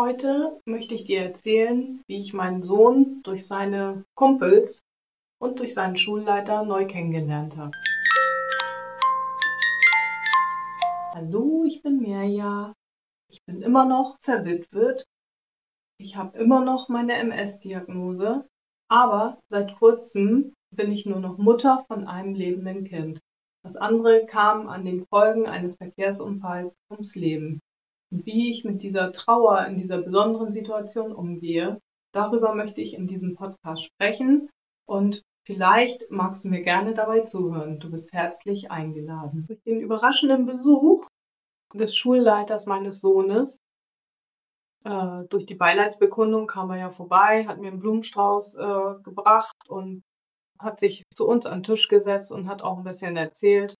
Heute möchte ich dir erzählen, wie ich meinen Sohn durch seine Kumpels und durch seinen Schulleiter neu kennengelernt habe. Hallo, ich bin Mirja. Ich bin immer noch verwitwet. Ich habe immer noch meine MS-Diagnose, aber seit kurzem bin ich nur noch Mutter von einem lebenden Kind. Das andere kam an den Folgen eines Verkehrsunfalls ums Leben. Wie ich mit dieser Trauer in dieser besonderen Situation umgehe, darüber möchte ich in diesem Podcast sprechen und vielleicht magst du mir gerne dabei zuhören. Du bist herzlich eingeladen. Durch den überraschenden Besuch des Schulleiters meines Sohnes äh, durch die Beileidsbekundung kam er ja vorbei, hat mir einen Blumenstrauß äh, gebracht und hat sich zu uns an den Tisch gesetzt und hat auch ein bisschen erzählt,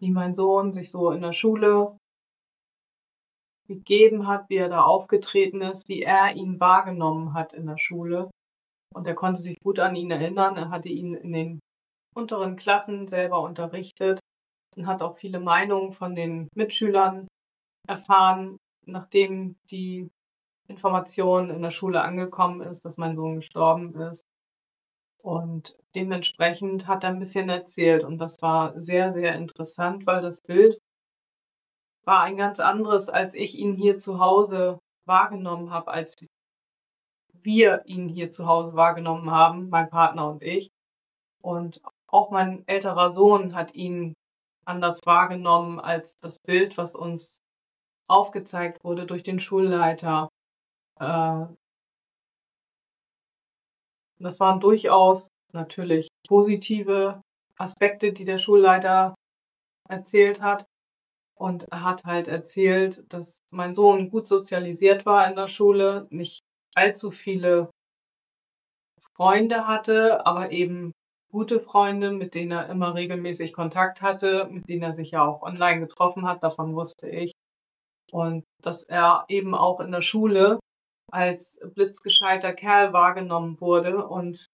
wie mein Sohn sich so in der Schule gegeben hat, wie er da aufgetreten ist, wie er ihn wahrgenommen hat in der Schule. Und er konnte sich gut an ihn erinnern. Er hatte ihn in den unteren Klassen selber unterrichtet und hat auch viele Meinungen von den Mitschülern erfahren, nachdem die Information in der Schule angekommen ist, dass mein Sohn gestorben ist. Und dementsprechend hat er ein bisschen erzählt und das war sehr, sehr interessant, weil das Bild war ein ganz anderes, als ich ihn hier zu Hause wahrgenommen habe, als wir ihn hier zu Hause wahrgenommen haben, mein Partner und ich. Und auch mein älterer Sohn hat ihn anders wahrgenommen als das Bild, was uns aufgezeigt wurde durch den Schulleiter. Äh, das waren durchaus natürlich positive Aspekte, die der Schulleiter erzählt hat. Und er hat halt erzählt, dass mein Sohn gut sozialisiert war in der Schule, nicht allzu viele Freunde hatte, aber eben gute Freunde, mit denen er immer regelmäßig Kontakt hatte, mit denen er sich ja auch online getroffen hat, davon wusste ich. Und dass er eben auch in der Schule als blitzgescheiter Kerl wahrgenommen wurde und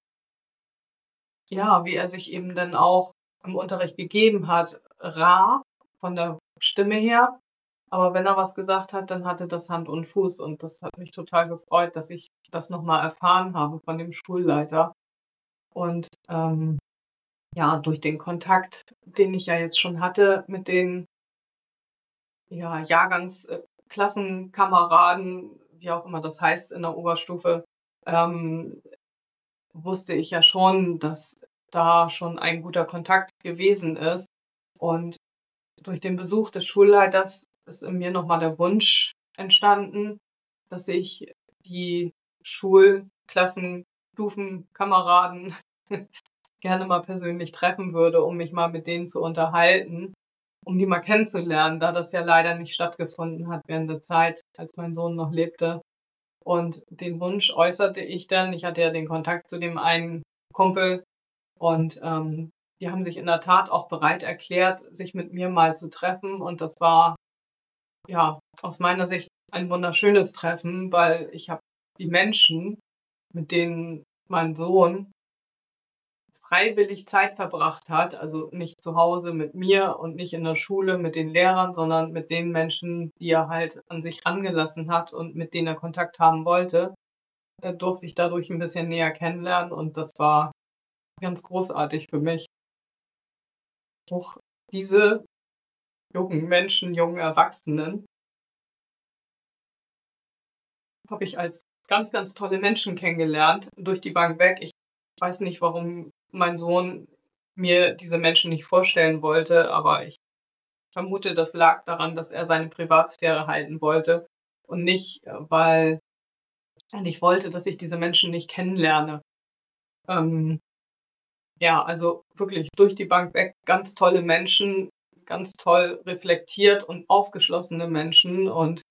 ja, wie er sich eben dann auch im Unterricht gegeben hat, rar von der Stimme her. Aber wenn er was gesagt hat, dann hatte das Hand und Fuß und das hat mich total gefreut, dass ich das nochmal erfahren habe von dem Schulleiter. Und ähm, ja, durch den Kontakt, den ich ja jetzt schon hatte mit den ja, Jahrgangsklassenkameraden, wie auch immer das heißt in der Oberstufe, ähm, wusste ich ja schon, dass da schon ein guter Kontakt gewesen ist. Und durch den Besuch des Schulleiters ist in mir nochmal der Wunsch entstanden, dass ich die Schulklassenstufenkameraden gerne mal persönlich treffen würde, um mich mal mit denen zu unterhalten um die mal kennenzulernen, da das ja leider nicht stattgefunden hat während der Zeit, als mein Sohn noch lebte. Und den Wunsch äußerte ich dann. Ich hatte ja den Kontakt zu dem einen Kumpel und ähm, die haben sich in der Tat auch bereit erklärt, sich mit mir mal zu treffen. Und das war ja aus meiner Sicht ein wunderschönes Treffen, weil ich habe die Menschen, mit denen mein Sohn freiwillig Zeit verbracht hat, also nicht zu Hause mit mir und nicht in der Schule mit den Lehrern, sondern mit den Menschen, die er halt an sich rangelassen hat und mit denen er Kontakt haben wollte, äh, durfte ich dadurch ein bisschen näher kennenlernen und das war ganz großartig für mich. Auch diese jungen Menschen, jungen Erwachsenen habe ich als ganz, ganz tolle Menschen kennengelernt, durch die Bank weg. Ich weiß nicht, warum mein Sohn mir diese Menschen nicht vorstellen wollte, aber ich vermute, das lag daran, dass er seine Privatsphäre halten wollte und nicht, äh, weil er nicht wollte, dass ich diese Menschen nicht kennenlerne. Ähm, ja, also wirklich durch die Bank weg ganz tolle Menschen, ganz toll reflektiert und aufgeschlossene Menschen und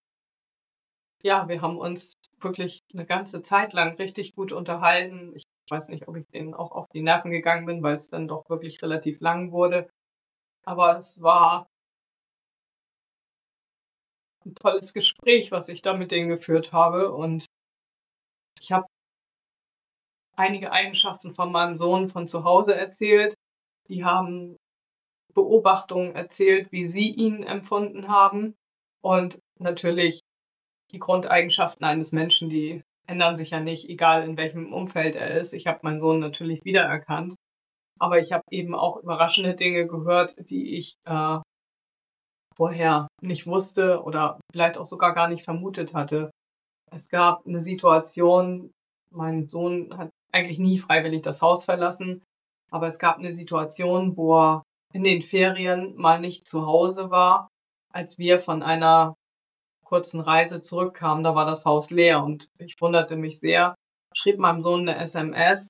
ja, wir haben uns wirklich eine ganze Zeit lang richtig gut unterhalten. Ich weiß nicht, ob ich denen auch auf die Nerven gegangen bin, weil es dann doch wirklich relativ lang wurde. Aber es war ein tolles Gespräch, was ich da mit denen geführt habe. Und ich habe einige Eigenschaften von meinem Sohn von zu Hause erzählt. Die haben Beobachtungen erzählt, wie sie ihn empfunden haben. Und natürlich die Grundeigenschaften eines Menschen, die ändern sich ja nicht, egal in welchem Umfeld er ist. Ich habe meinen Sohn natürlich wiedererkannt. Aber ich habe eben auch überraschende Dinge gehört, die ich äh, vorher nicht wusste oder vielleicht auch sogar gar nicht vermutet hatte. Es gab eine Situation, mein Sohn hat eigentlich nie freiwillig das Haus verlassen, aber es gab eine Situation, wo er in den Ferien mal nicht zu Hause war, als wir von einer kurzen Reise zurückkamen, da war das Haus leer und ich wunderte mich sehr, schrieb meinem Sohn eine SMS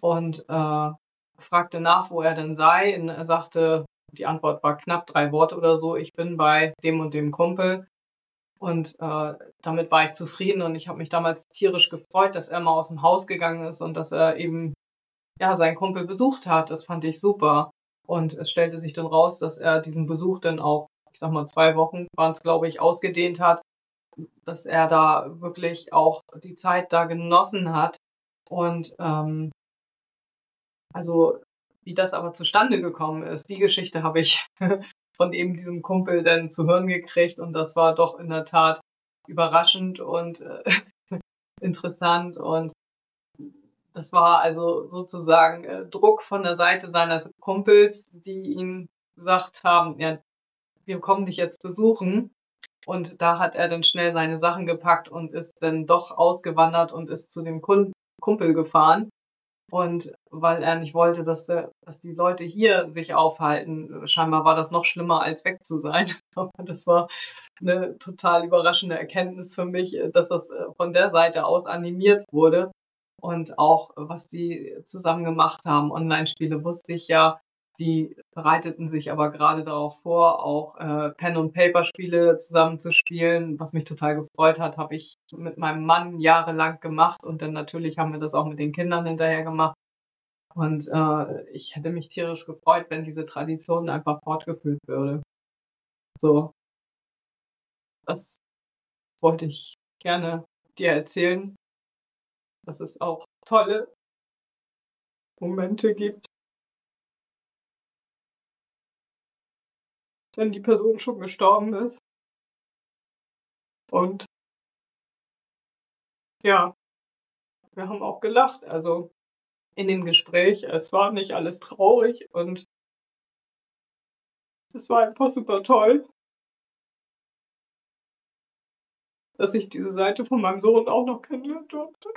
und äh, fragte nach, wo er denn sei. Und er sagte, die Antwort war knapp drei Worte oder so, ich bin bei dem und dem Kumpel. Und äh, damit war ich zufrieden und ich habe mich damals tierisch gefreut, dass er mal aus dem Haus gegangen ist und dass er eben ja seinen Kumpel besucht hat. Das fand ich super. Und es stellte sich dann raus, dass er diesen Besuch dann auf, ich sag mal, zwei Wochen waren es, glaube ich, ausgedehnt hat, dass er da wirklich auch die Zeit da genossen hat. Und ähm, also wie das aber zustande gekommen ist, die Geschichte habe ich von eben diesem Kumpel dann zu hören gekriegt und das war doch in der Tat überraschend und äh, interessant und das war also sozusagen äh, Druck von der Seite seines Kumpels, die ihn gesagt haben, ja, wir kommen dich jetzt besuchen. Und da hat er dann schnell seine Sachen gepackt und ist dann doch ausgewandert und ist zu dem Kumpel gefahren. Und weil er nicht wollte, dass, der, dass die Leute hier sich aufhalten, scheinbar war das noch schlimmer, als weg zu sein. das war eine total überraschende Erkenntnis für mich, dass das äh, von der Seite aus animiert wurde. Und auch, was die zusammen gemacht haben, Online-Spiele, wusste ich ja, die bereiteten sich aber gerade darauf vor, auch äh, Pen-and-Paper-Spiele zusammen zu spielen. Was mich total gefreut hat, habe ich mit meinem Mann jahrelang gemacht und dann natürlich haben wir das auch mit den Kindern hinterher gemacht. Und äh, ich hätte mich tierisch gefreut, wenn diese Tradition einfach fortgeführt würde. So. Das wollte ich gerne dir erzählen, dass es auch tolle Momente gibt, wenn die Person schon gestorben ist. Und ja, wir haben auch gelacht, also in dem Gespräch. Es war nicht alles traurig und es war einfach super toll, dass ich diese Seite von meinem Sohn auch noch kennenlernen durfte.